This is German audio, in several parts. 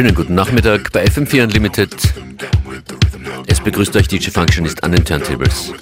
Schönen guten Nachmittag bei FM4 Unlimited. Es begrüßt euch DJ Functionist an den Turntables.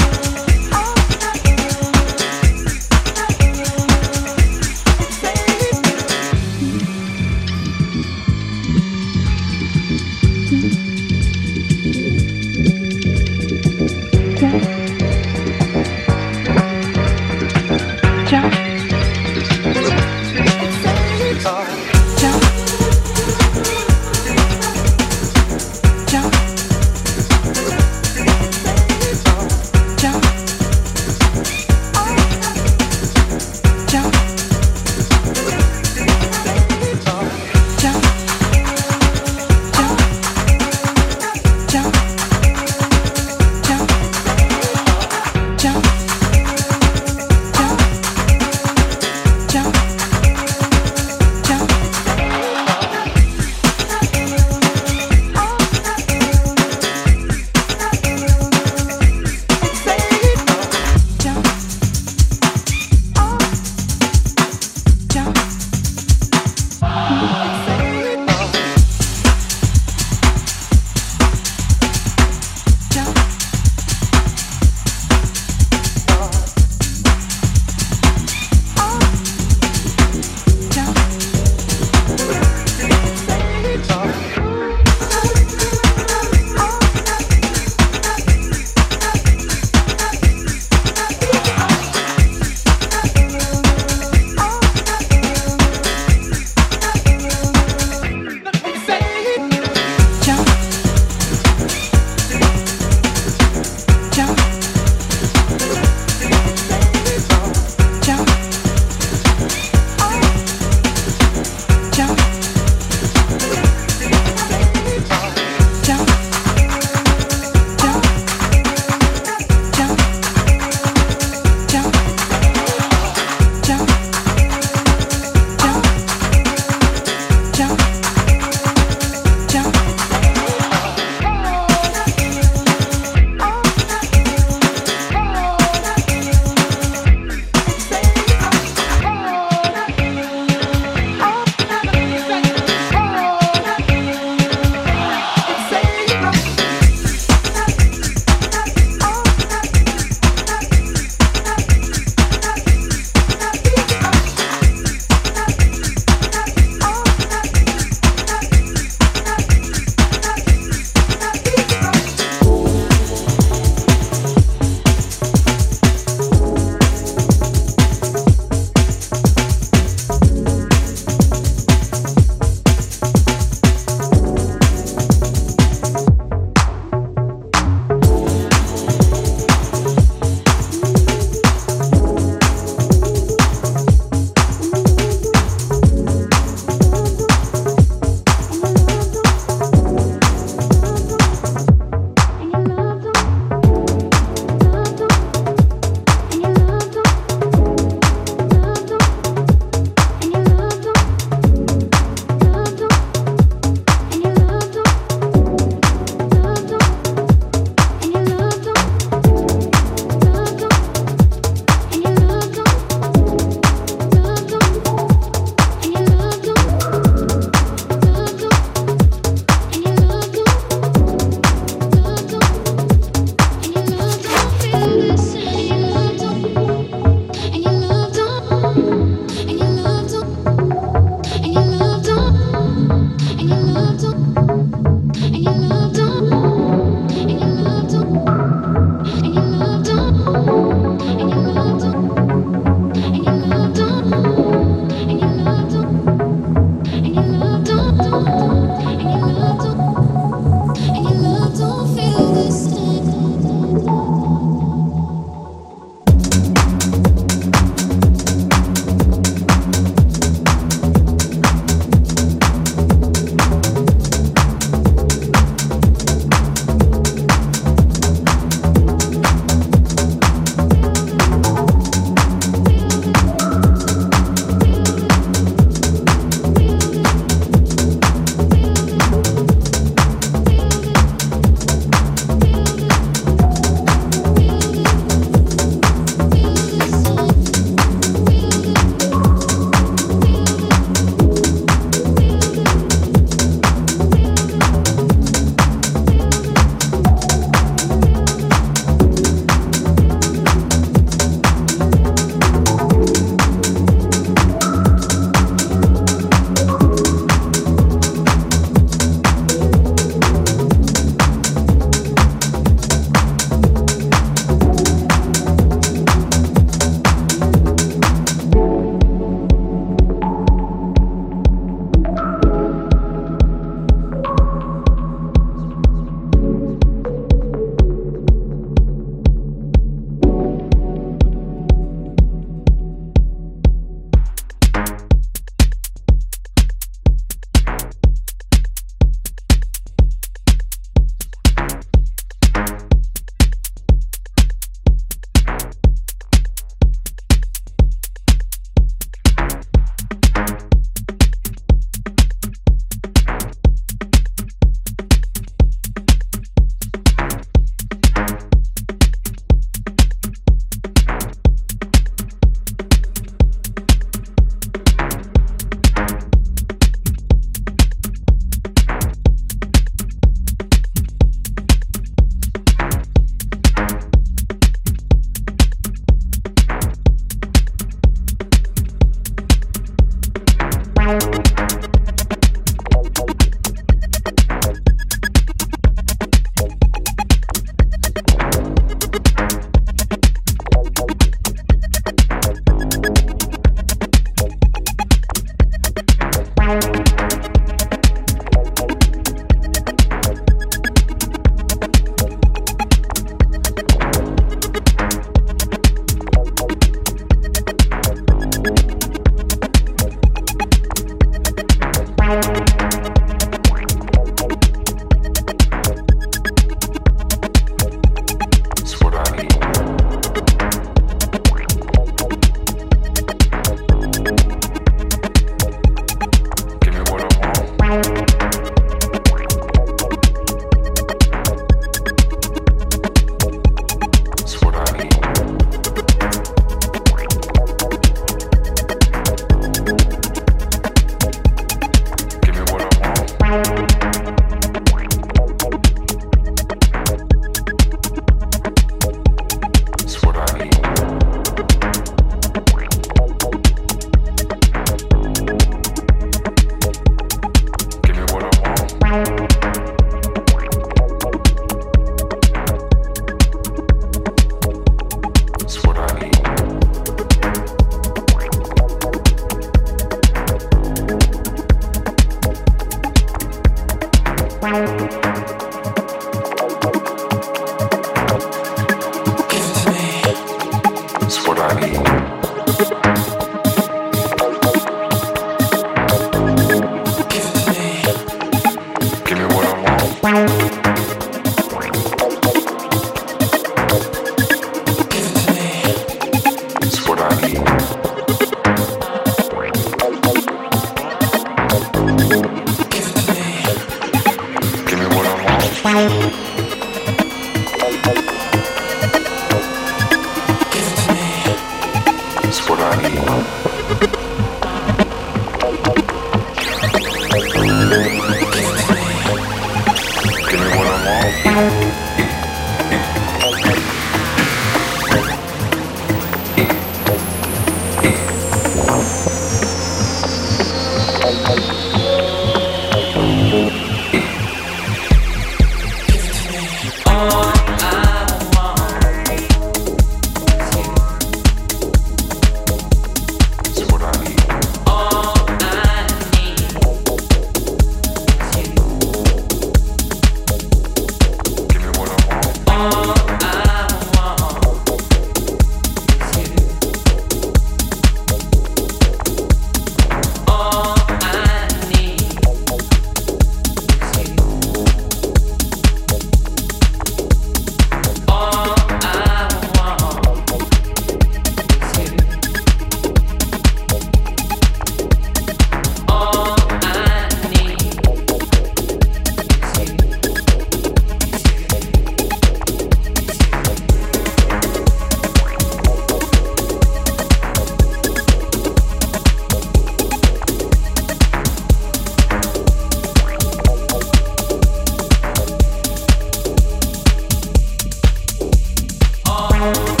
Bye.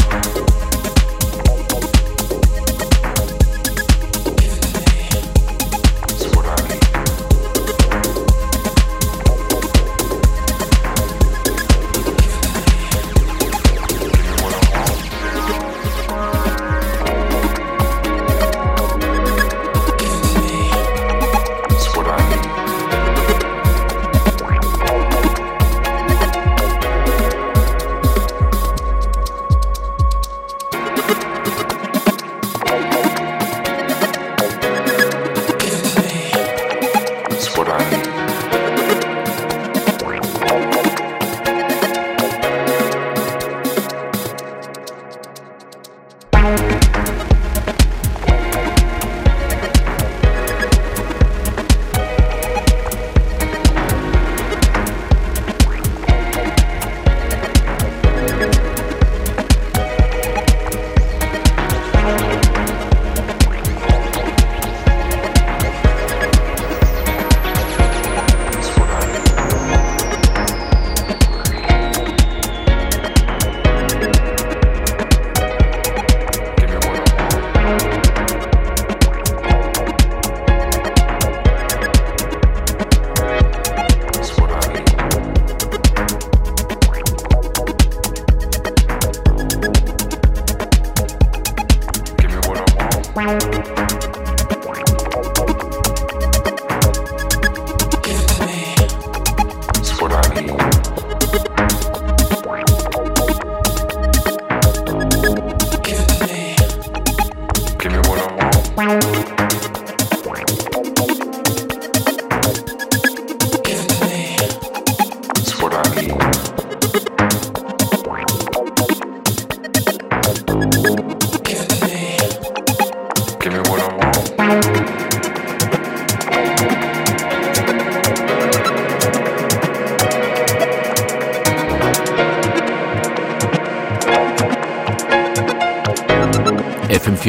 Bye.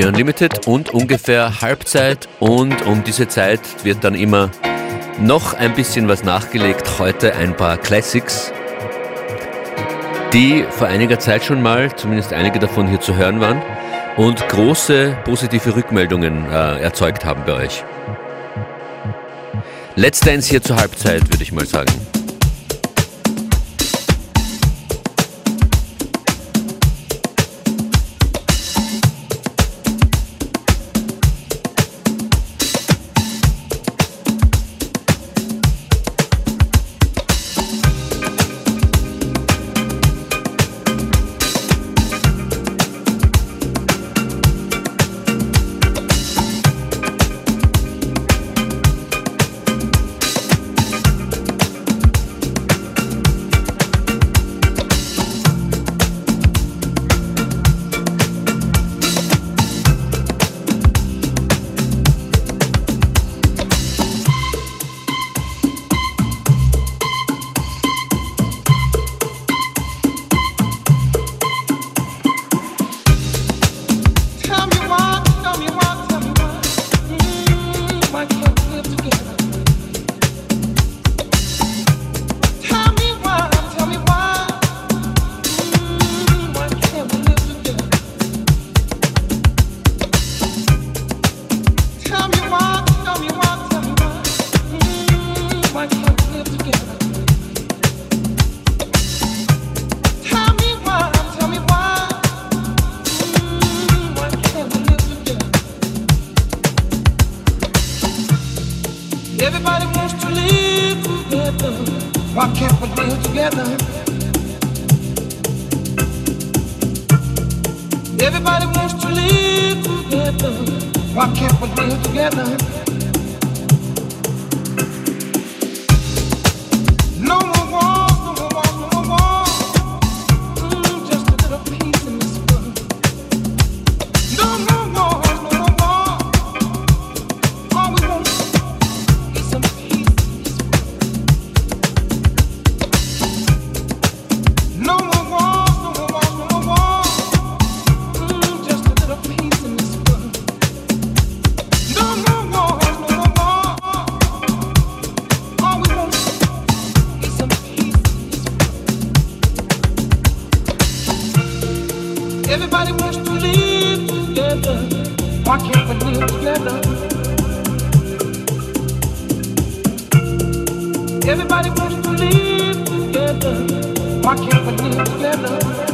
FM4 Unlimited und ungefähr Halbzeit und um diese Zeit wird dann immer noch ein bisschen was nachgelegt. Heute ein paar Classics, die vor einiger Zeit schon mal, zumindest einige davon hier zu hören waren und große positive Rückmeldungen äh, erzeugt haben bei euch. Let's Dance hier zur Halbzeit, würde ich mal sagen. Everybody wants to live together. Why can't we live together?